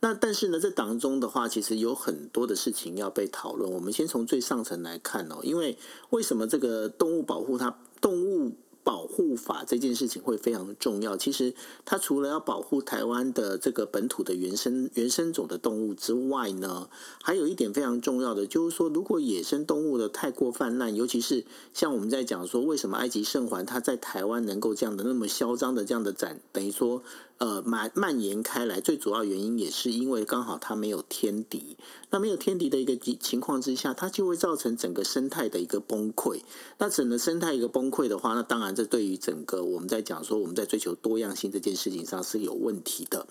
那但是呢，这当中的话，其实有很多的事情要被讨论。我们先从最上层来看哦，因为为什么这个动物保护它动物？保护法这件事情会非常重要。其实，它除了要保护台湾的这个本土的原生原生种的动物之外呢，还有一点非常重要的，就是说，如果野生动物的太过泛滥，尤其是像我们在讲说，为什么埃及圣环它在台湾能够这样的那么嚣张的这样的展，等于说。呃，蔓蔓延开来，最主要原因也是因为刚好它没有天敌。那没有天敌的一个情况之下，它就会造成整个生态的一个崩溃。那整个生态一个崩溃的话，那当然这对于整个我们在讲说我们在追求多样性这件事情上是有问题的。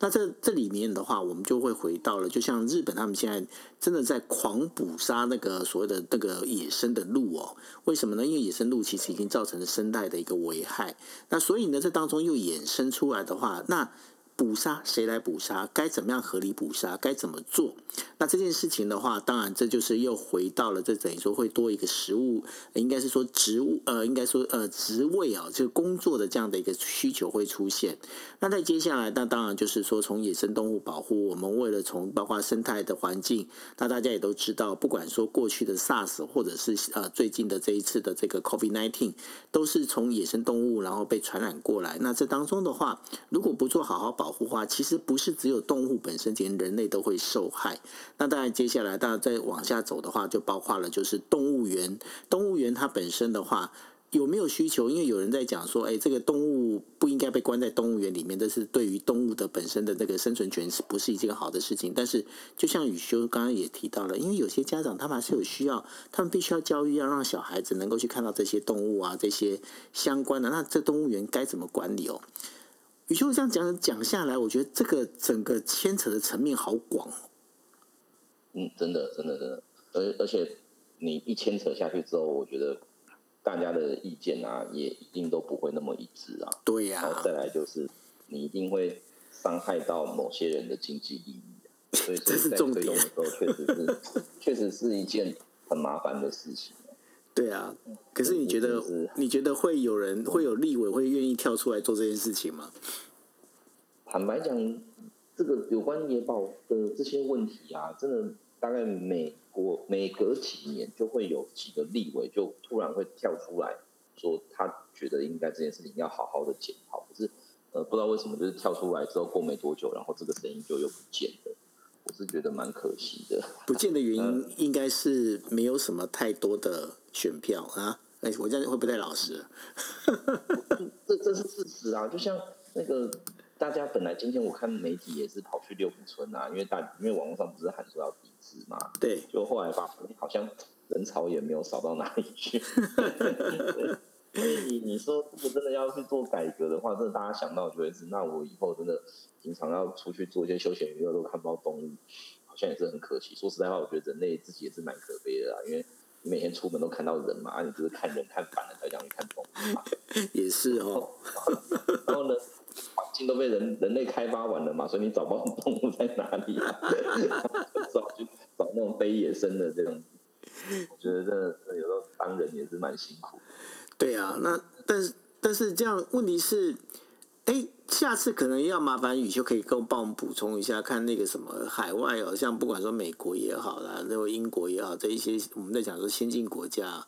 那这这里面的话，我们就会回到了，就像日本他们现在真的在狂捕杀那个所谓的那个野生的鹿哦。为什么呢？因为野生鹿其实已经造成了生态的一个危害。那所以呢，这当中又衍生出来的话，那。捕杀谁来捕杀？该怎么样合理捕杀？该怎么做？那这件事情的话，当然这就是又回到了这等于说会多一个食物，应该是说职务呃，应该说呃职位啊，就是工作的这样的一个需求会出现。那在接下来，那当然就是说从野生动物保护，我们为了从包括生态的环境，那大家也都知道，不管说过去的 SARS 或者是呃最近的这一次的这个 COVID-19，都是从野生动物然后被传染过来。那这当中的话，如果不做好好保，保护化其实不是只有动物本身，连人类都会受害。那当然，接下来大家再往下走的话，就包括了就是动物园。动物园它本身的话有没有需求？因为有人在讲说，哎，这个动物不应该被关在动物园里面，这是对于动物的本身的这个生存权是不是一件好的事情？但是，就像宇修刚刚也提到了，因为有些家长他们还是有需要，他们必须要教育，要让小孩子能够去看到这些动物啊，这些相关的。那这动物园该怎么管理哦？宇修这样讲讲下来，我觉得这个整个牵扯的层面好广。嗯，真的，真的，真的，而而且你一牵扯下去之后，我觉得大家的意见啊，也一定都不会那么一致啊。对呀、再来就是，你一定会伤害到某些人的经济利益、啊，所以 (laughs) 这是重点。的时候确实是，确实是一件很麻烦的事情。对啊，可是你觉得你觉得会有人会有立委会愿意跳出来做这件事情吗？坦白讲，这个有关野保的这些问题啊，真的大概每过每隔几年就会有几个立委就突然会跳出来说，他觉得应该这件事情要好好的检讨。可是呃，不知道为什么就是跳出来之后过没多久，然后这个声音就又不见了。我是觉得蛮可惜的。不见的原因应该是没有什么太多的选票啊。哎，我这样会不太老实？这这是事实啊。就像那个大家本来今天我看媒体也是跑去六福村啊，因为大因为网络上不是喊说要抵制嘛。(laughs) 对。就后来发现好像人潮也没有少到哪里去。(laughs) 所以你你说如果真的要去做改革的话，真的大家想到就会是，那我以后真的平常要出去做一些休闲娱乐都看不到动物，好像也是很可惜。说实在话，我觉得人类自己也是蛮可悲的啦，因为你每天出门都看到人嘛，啊，你只是看人看烦了才想去看动物嘛。(laughs) 也是哦。然后呢，环境都被人人类开发完了嘛，所以你找不到动物在哪里啊？(laughs) 找去找那种非野生的这种，我觉得这有时候当人也是蛮辛苦。对啊，那但是但是这样问题是，哎，下次可能要麻烦宇修可以跟我帮我们补充一下，看那个什么海外哦，像不管说美国也好啦，那个英国也好，这一些我们在讲说先进国家，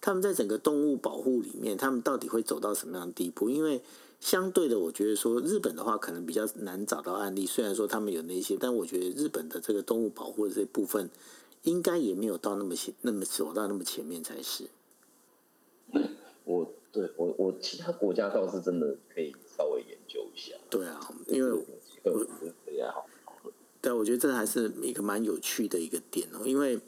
他们在整个动物保护里面，他们到底会走到什么样的地步？因为相对的，我觉得说日本的话可能比较难找到案例，虽然说他们有那些，但我觉得日本的这个动物保护的这部分，应该也没有到那么前那么走到那么前面才是。我对我我其他国家倒是真的可以稍微研究一下。对啊，因为我也好。对，我觉得这还是一个蛮有趣的一个点哦。因为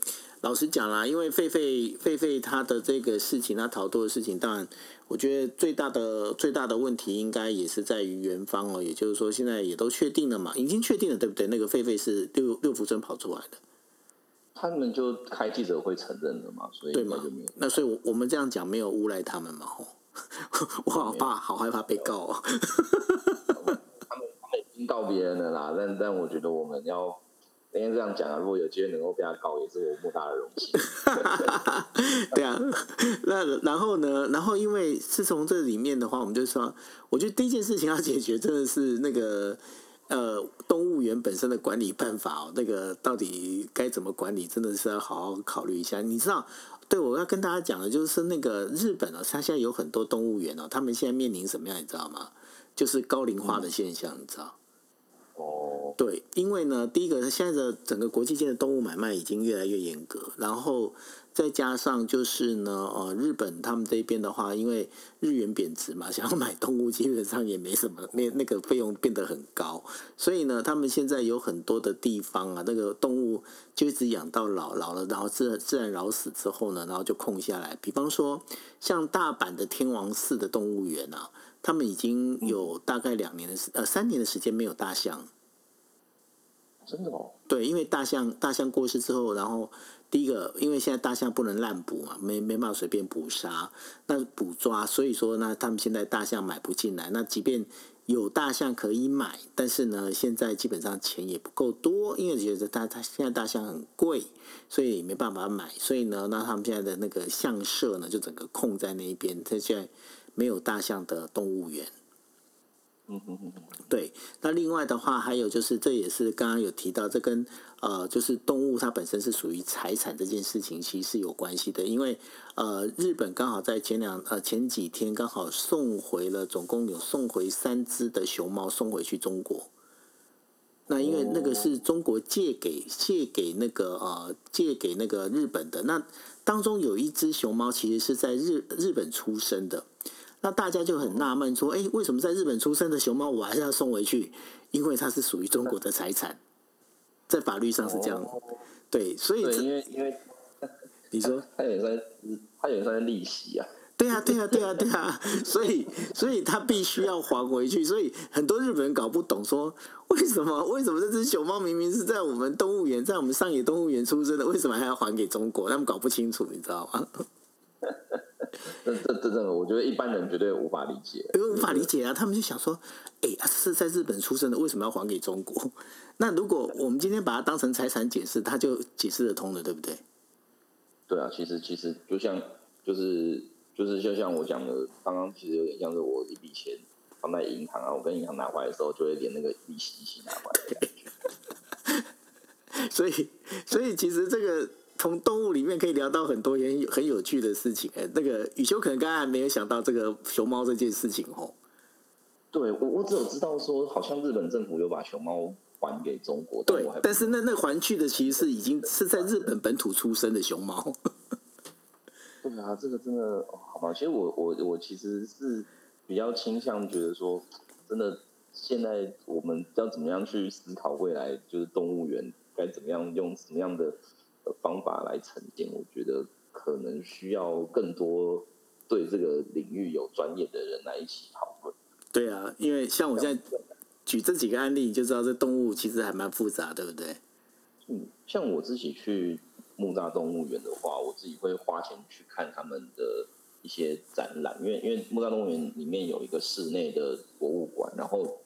老实讲啦，因为狒狒狒狒他的这个事情，他逃脱的事情，当然我觉得最大的最大的问题应该也是在于元方哦。也就是说，现在也都确定了嘛，已经确定了，对不对？那个狒狒是六六福村跑出来的。他们就开记者会承认了嘛，所以对嘛就没有？那所以，我我们这样讲没有诬赖他们嘛？吼，(laughs) 我好怕，好害怕被告哦。他们他们已经告别人了啦，但但我觉得我们要应该这样讲啊，如果有机会能够被他告，也是我莫大的荣幸。(laughs) 对啊，(laughs) 那然后呢？然后因为是从这里面的话，我们就说，我觉得第一件事情要解决，真的是那个。呃，动物园本身的管理办法哦，那个到底该怎么管理，真的是要好好考虑一下。你知道，对我要跟大家讲的，就是那个日本呢，它现在有很多动物园哦，他们现在面临什么样，你知道吗？就是高龄化的现象，你知道？对，因为呢，第一个，现在的整个国际间的动物买卖已经越来越严格，然后再加上就是呢，呃，日本他们这边的话，因为日元贬值嘛，想要买动物基本上也没什么，那那个费用变得很高，所以呢，他们现在有很多的地方啊，那个动物就一直养到老老了，然后自自然老死之后呢，然后就空下来。比方说，像大阪的天王寺的动物园啊，他们已经有大概两年的时呃三年的时间没有大象。真的哦？对，因为大象大象过世之后，然后。第一个，因为现在大象不能滥捕嘛，没没办法随便捕杀，那捕抓，所以说呢，他们现在大象买不进来。那即便有大象可以买，但是呢，现在基本上钱也不够多，因为觉得大它现在大象很贵，所以没办法买。所以呢，那他们现在的那个象舍呢，就整个空在那一边，它现在没有大象的动物园。对。那另外的话，还有就是，这也是刚刚有提到，这跟呃，就是动物它本身是属于财产这件事情，其实是有关系的。因为呃，日本刚好在前两呃前几天刚好送回了，总共有送回三只的熊猫送回去中国。那因为那个是中国借给借给那个呃借给那个日本的，那当中有一只熊猫其实是在日日本出生的。那大家就很纳闷说，哎，为什么在日本出生的熊猫我还是要送回去？因为它是属于中国的财产，在法律上是这样。对，所以因为因为 (laughs) 你说它也算它也算利息啊。对啊，对啊，对啊，对啊。所以所以它必须要还回去。所以很多日本人搞不懂，说为什么为什么这只熊猫明明是在我们动物园，在我们上野动物园出生的，为什么还要还给中国？他们搞不清楚，你知道吗？(laughs) 这这这这，我觉得一般人绝对无法理解，因为无法理解啊！他们就想说，哎，是在日本出生的，为什么要还给中国？(laughs) 那如果我们今天把它当成财产解释，它就解释得通了，对不对？对啊，其实其实就像就是就是就像我讲的，刚刚其实有点像是我一笔钱放在银行啊，我跟银行拿回来的时候，就会连那个利息一起拿回来。(laughs) 所以，所以其实这个。从动物里面可以聊到很多很很有趣的事情，哎，那个雨修可能刚刚还没有想到这个熊猫这件事情哦。对，我我只有知道说，好像日本政府有把熊猫还给中国。对，但是那那还去的其实是已经是在日本本土出生的熊猫。(laughs) 对啊，这个真的好吧？其实我我我其实是比较倾向觉得说，真的现在我们要怎么样去思考未来，就是动物园该怎么样用什么样的。的方法来呈现，我觉得可能需要更多对这个领域有专业的人来一起讨论。对啊，因为像我现在举这几个案例，你就知道这动物其实还蛮复杂，对不对？嗯，像我自己去木栅动物园的话，我自己会花钱去看他们的一些展览，因为因为木栅动物园里面有一个室内的博物馆，然后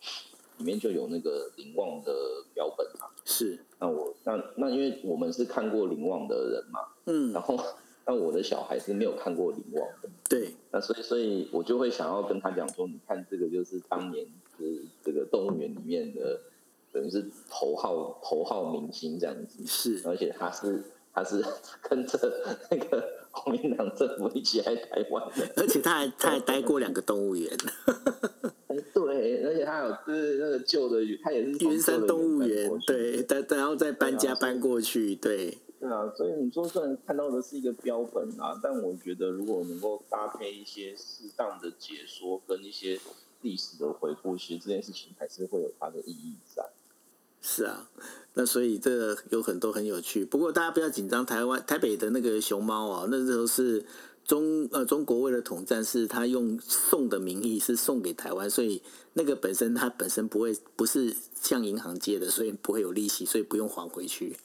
里面就有那个林旺的标本嘛。是。那我那那因为我们是看过灵旺的人嘛，嗯，(laughs) 然后那我的小孩是没有看过灵旺的，对，那所以所以我就会想要跟他讲说，你看这个就是当年是这个动物园里面的等于是头号头号明星这样子，是，而且他是他是 (laughs) 跟着那个国民党政府一起来台湾的，(laughs) 而且他还他还待过两个动物园。对，而且他有就是那个旧的，他也是云山动物园，对，但然后再搬家搬过去，对。对啊，所以你说虽然看到的是一个标本啊，但我觉得如果能够搭配一些适当的解说跟一些历史的回顾，其实这件事情还是会有它的意义在。是啊，那所以这个有很多很有趣。不过大家不要紧张，台湾台北的那个熊猫啊，那时候是。中呃，中国为了统战，是他用送的名义是送给台湾，所以那个本身它本身不会不是向银行借的，所以不会有利息，所以不用还回去。(laughs)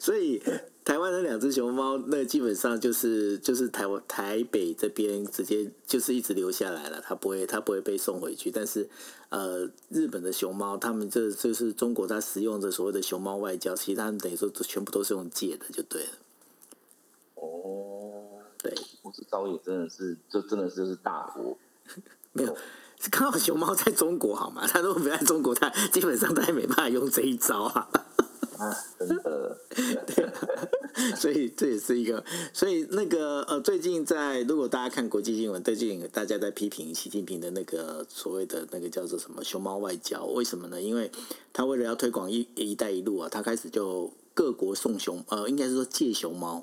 所以台湾的两只熊猫，那基本上就是就是台湾台北这边直接就是一直留下来了，它不会它不会被送回去。但是呃，日本的熊猫，他们这就是中国它使用的所谓的熊猫外交，其实他们等于说全部都是用借的，就对了。哦，对，我是招也真的是，就真的是就是大国，(laughs) 没有，是刚好熊猫在中国好吗？他如果不在中国，他基本上他也没办法用这一招啊。(laughs) 啊，真的，对，(laughs) 所以这也是一个，所以那个呃，最近在如果大家看国际新闻，最近大家在批评习近平的那个所谓的那个叫做什么熊猫外交，为什么呢？因为他为了要推广一一带一路啊，他开始就。各国送熊，呃，应该是说借熊猫，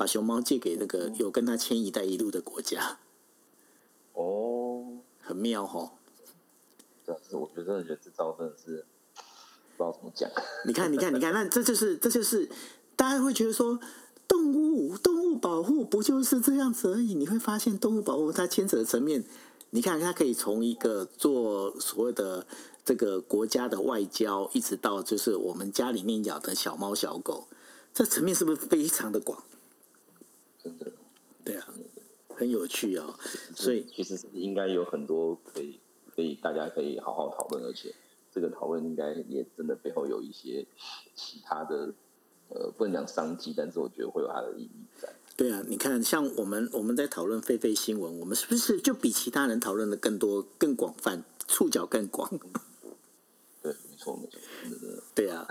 把熊猫借给那个有跟他签“一带一路”的国家。哦，很妙哦。对，是我觉得，觉得这招真的是不知道怎么讲。你看，你看，你看，那这就是，这就是大家会觉得说，动物动物保护不就是这样子而已？你会发现，动物保护它牵扯的层面，你看，它可以从一个做所谓的。这个国家的外交，一直到就是我们家里面养的小猫小狗，这层面是不是非常的广？真的，对啊，很有趣哦。所以其实应该有很多可以可以大家可以好好讨论，而且这个讨论应该也真的背后有一些其他的呃，不能讲商机，但是我觉得会有它的意义在。对啊，你看，像我们我们在讨论狒狒新闻，我们是不是就比其他人讨论的更多、更广泛、触角更广？错，没错，真的。对啊，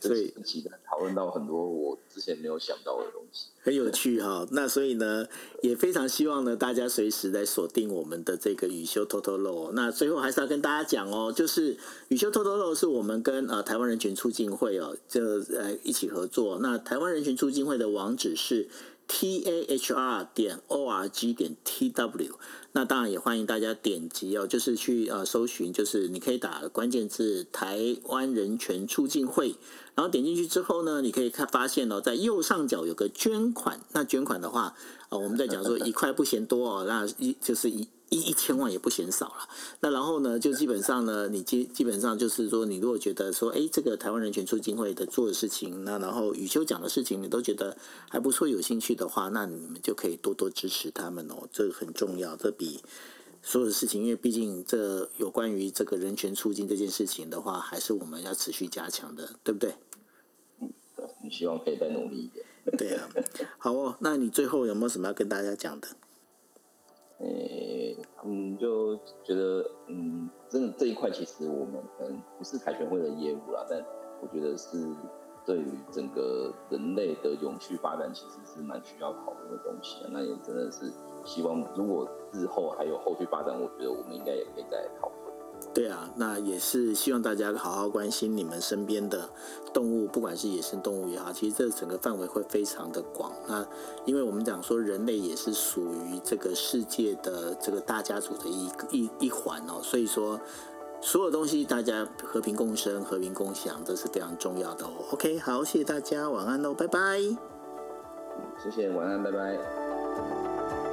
所以期待讨论到很多我之前没有想到的东西，很有趣哈、哦。那所以呢，也非常希望呢，大家随时来锁定我们的这个雨修偷偷漏。那最后还是要跟大家讲哦，就是雨修偷偷漏是我们跟呃台湾人权促进会哦，就呃一起合作。那台湾人权促进会的网址是 t a h r 点 o r g 点 t w。那当然也欢迎大家点击哦，就是去呃搜寻，就是你可以打关键字“台湾人权促进会”，然后点进去之后呢，你可以看发现哦，在右上角有个捐款。那捐款的话，啊、呃，我们在讲说一块不嫌多哦，那一就是一。一一千万也不嫌少了，那然后呢，就基本上呢，你基基本上就是说，你如果觉得说，哎，这个台湾人权促进会的做的事情，那然后宇修讲的事情，你都觉得还不错，有兴趣的话，那你们就可以多多支持他们哦，这个很重要，这比所有的事情，因为毕竟这有关于这个人权促进这件事情的话，还是我们要持续加强的，对不对？嗯，你希望可以再努力一点。对啊，好哦，那你最后有没有什么要跟大家讲的？诶、欸，嗯，就觉得，嗯，真的这一块其实我们可能不是凯旋会的业务啦，但我觉得是对于整个人类的永续发展，其实是蛮需要讨论的东西。那也真的是希望，如果日后还有后续发展，我觉得我们应该也可以再讨论。对啊，那也是希望大家好好关心你们身边的动物，不管是野生动物也好，其实这整个范围会非常的广。那因为我们讲说人类也是属于这个世界的这个大家族的一一一环哦，所以说所有东西大家和平共生、和平共享，这是非常重要的哦。OK，好，谢谢大家，晚安喽，拜拜。谢谢，晚安，拜拜。